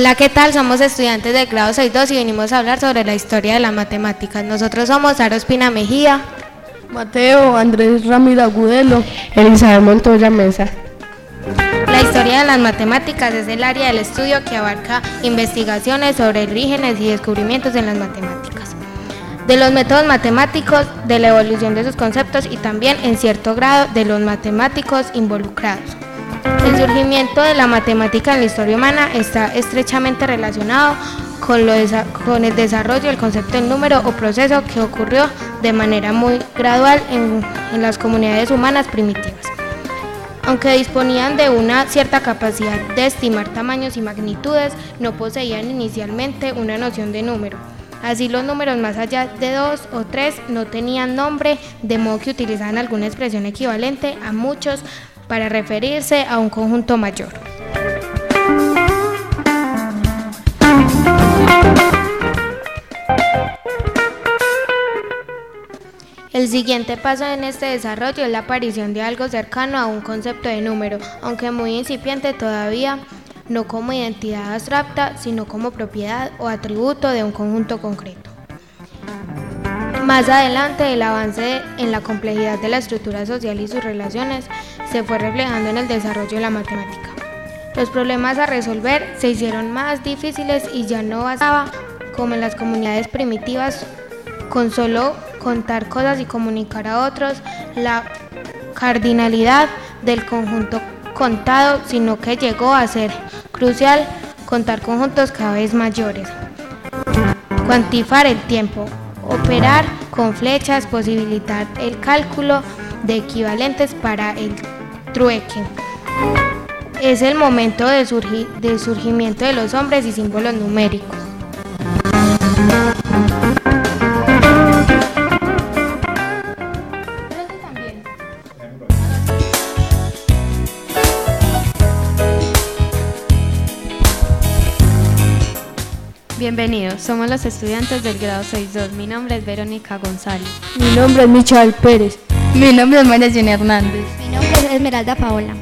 Hola, ¿qué tal? Somos estudiantes del grado 6.2 y venimos a hablar sobre la historia de las matemáticas. Nosotros somos Sara Espina Mejía, Mateo, Andrés Ramiro Agudelo, Elizabeth Montoya Mesa. La historia de las matemáticas es el área del estudio que abarca investigaciones sobre orígenes y descubrimientos en las matemáticas, de los métodos matemáticos, de la evolución de sus conceptos y también, en cierto grado, de los matemáticos involucrados. El surgimiento de la matemática en la historia humana está estrechamente relacionado con, lo con el desarrollo del concepto del número o proceso que ocurrió de manera muy gradual en, en las comunidades humanas primitivas. Aunque disponían de una cierta capacidad de estimar tamaños y magnitudes, no poseían inicialmente una noción de número. Así los números más allá de 2 o 3 no tenían nombre, de modo que utilizaban alguna expresión equivalente a muchos para referirse a un conjunto mayor. El siguiente paso en este desarrollo es la aparición de algo cercano a un concepto de número, aunque muy incipiente todavía, no como identidad abstracta, sino como propiedad o atributo de un conjunto concreto. Más adelante, el avance en la complejidad de la estructura social y sus relaciones se fue reflejando en el desarrollo de la matemática. Los problemas a resolver se hicieron más difíciles y ya no bastaba, como en las comunidades primitivas, con solo contar cosas y comunicar a otros la cardinalidad del conjunto contado, sino que llegó a ser crucial contar conjuntos cada vez mayores. Cuantificar el tiempo, operar con flechas, posibilitar el cálculo de equivalentes para el trueque. Es el momento de surgi- del surgimiento de los hombres y símbolos numéricos. Bienvenidos, somos los estudiantes del grado 6.2. Mi nombre es Verónica González. Mi nombre es Michael Pérez. Mi nombre es María Jenny Hernández. Mi nombre es Esmeralda Paola.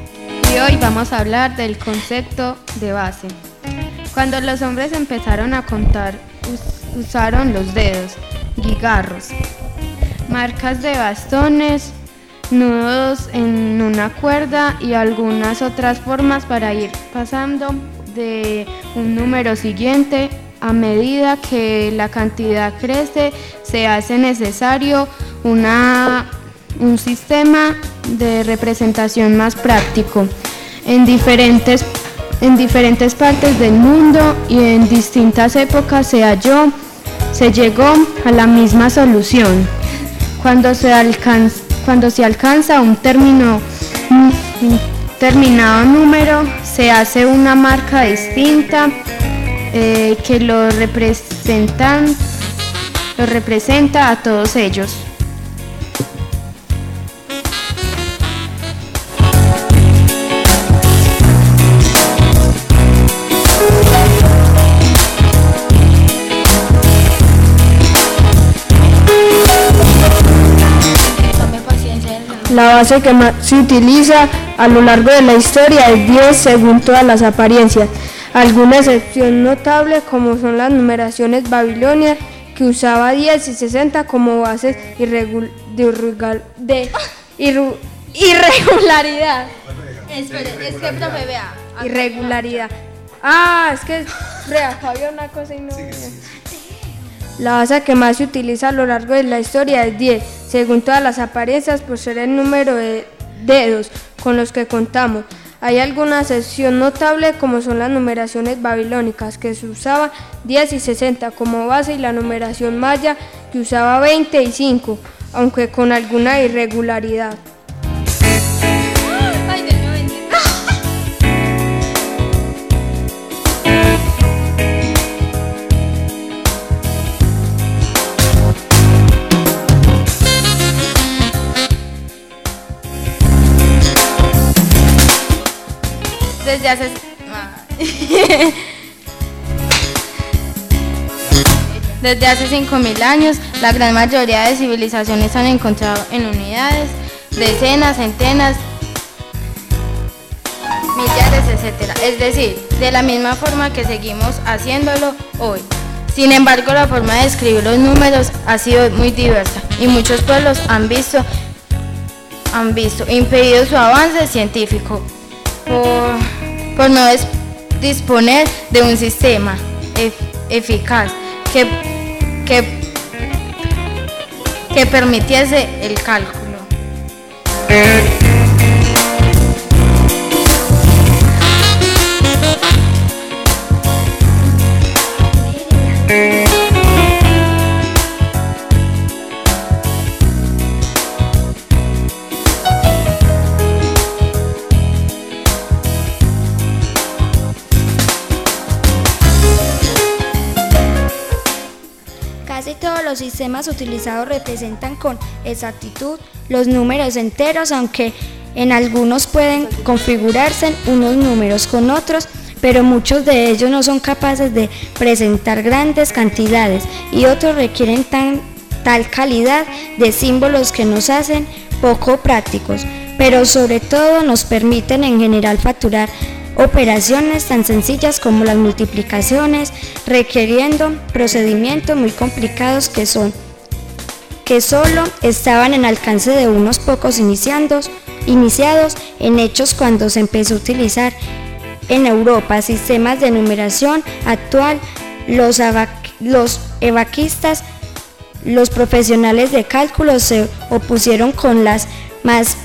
Y hoy vamos a hablar del concepto de base. Cuando los hombres empezaron a contar, us- usaron los dedos, guigarros, marcas de bastones, nudos en una cuerda y algunas otras formas para ir pasando de un número siguiente a medida que la cantidad crece se hace necesario una, un sistema de representación más práctico en diferentes, en diferentes partes del mundo y en distintas épocas se halló, se llegó a la misma solución. Cuando se, alcanz- cuando se alcanza un término, un determinado número, se hace una marca distinta eh, que lo representan, lo representa a todos ellos. La base que más se utiliza a lo largo de la historia es 10 según todas las apariencias. Alguna excepción notable como son las numeraciones babilonias que usaba 10 y 60 como bases irregu- de, irregal- de irru- irregularidad. Espere, es que profe, vea. Irregularidad. Ah, es que había una cosa y no. La base que más se utiliza a lo largo de la historia es 10, según todas las apariencias, por ser el número de dedos con los que contamos. Hay alguna excepción notable como son las numeraciones babilónicas que se usaba 10 y 60 como base y la numeración maya que usaba 20 y 5, aunque con alguna irregularidad. Desde hace... Desde hace 5.000 años, la gran mayoría de civilizaciones han encontrado en unidades, decenas, centenas, millares, etc. Es decir, de la misma forma que seguimos haciéndolo hoy. Sin embargo, la forma de escribir los números ha sido muy diversa y muchos pueblos han visto, han visto impedido su avance científico por no disponer de un sistema ef- eficaz que, que, que permitiese el cálculo. Los sistemas utilizados representan con exactitud los números enteros, aunque en algunos pueden configurarse unos números con otros, pero muchos de ellos no son capaces de presentar grandes cantidades y otros requieren tal calidad de símbolos que nos hacen poco prácticos, pero sobre todo nos permiten en general facturar operaciones tan sencillas como las multiplicaciones, requiriendo procedimientos muy complicados que son que solo estaban en alcance de unos pocos iniciandos, iniciados en hechos cuando se empezó a utilizar en Europa sistemas de numeración actual, los, los evaquistas, los profesionales de cálculo se opusieron con las más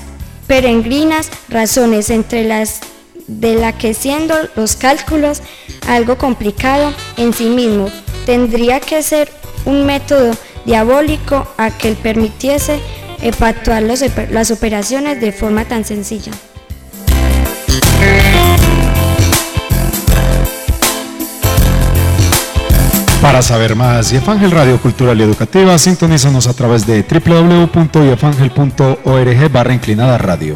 peregrinas razones entre las de la que siendo los cálculos algo complicado en sí mismo, tendría que ser un método diabólico a que permitiese efectuar oper- las operaciones de forma tan sencilla. Para saber más, Yefangel Radio Cultural y Educativa, sintonízanos a través de www.yefangel.org barra inclinada radio.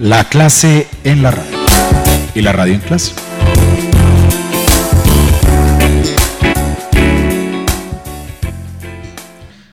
La clase en la radio. Y la radio en clase.